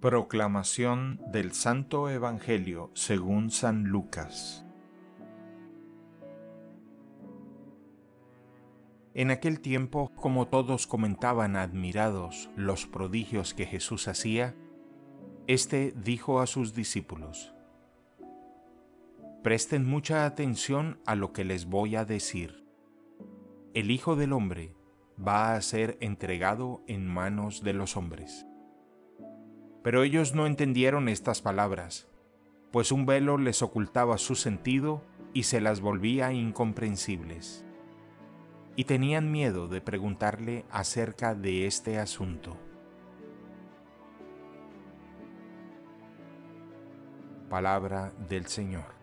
Proclamación del Santo Evangelio según San Lucas En aquel tiempo, como todos comentaban admirados los prodigios que Jesús hacía, éste dijo a sus discípulos, Presten mucha atención a lo que les voy a decir. El Hijo del Hombre va a ser entregado en manos de los hombres. Pero ellos no entendieron estas palabras, pues un velo les ocultaba su sentido y se las volvía incomprensibles. Y tenían miedo de preguntarle acerca de este asunto. Palabra del Señor.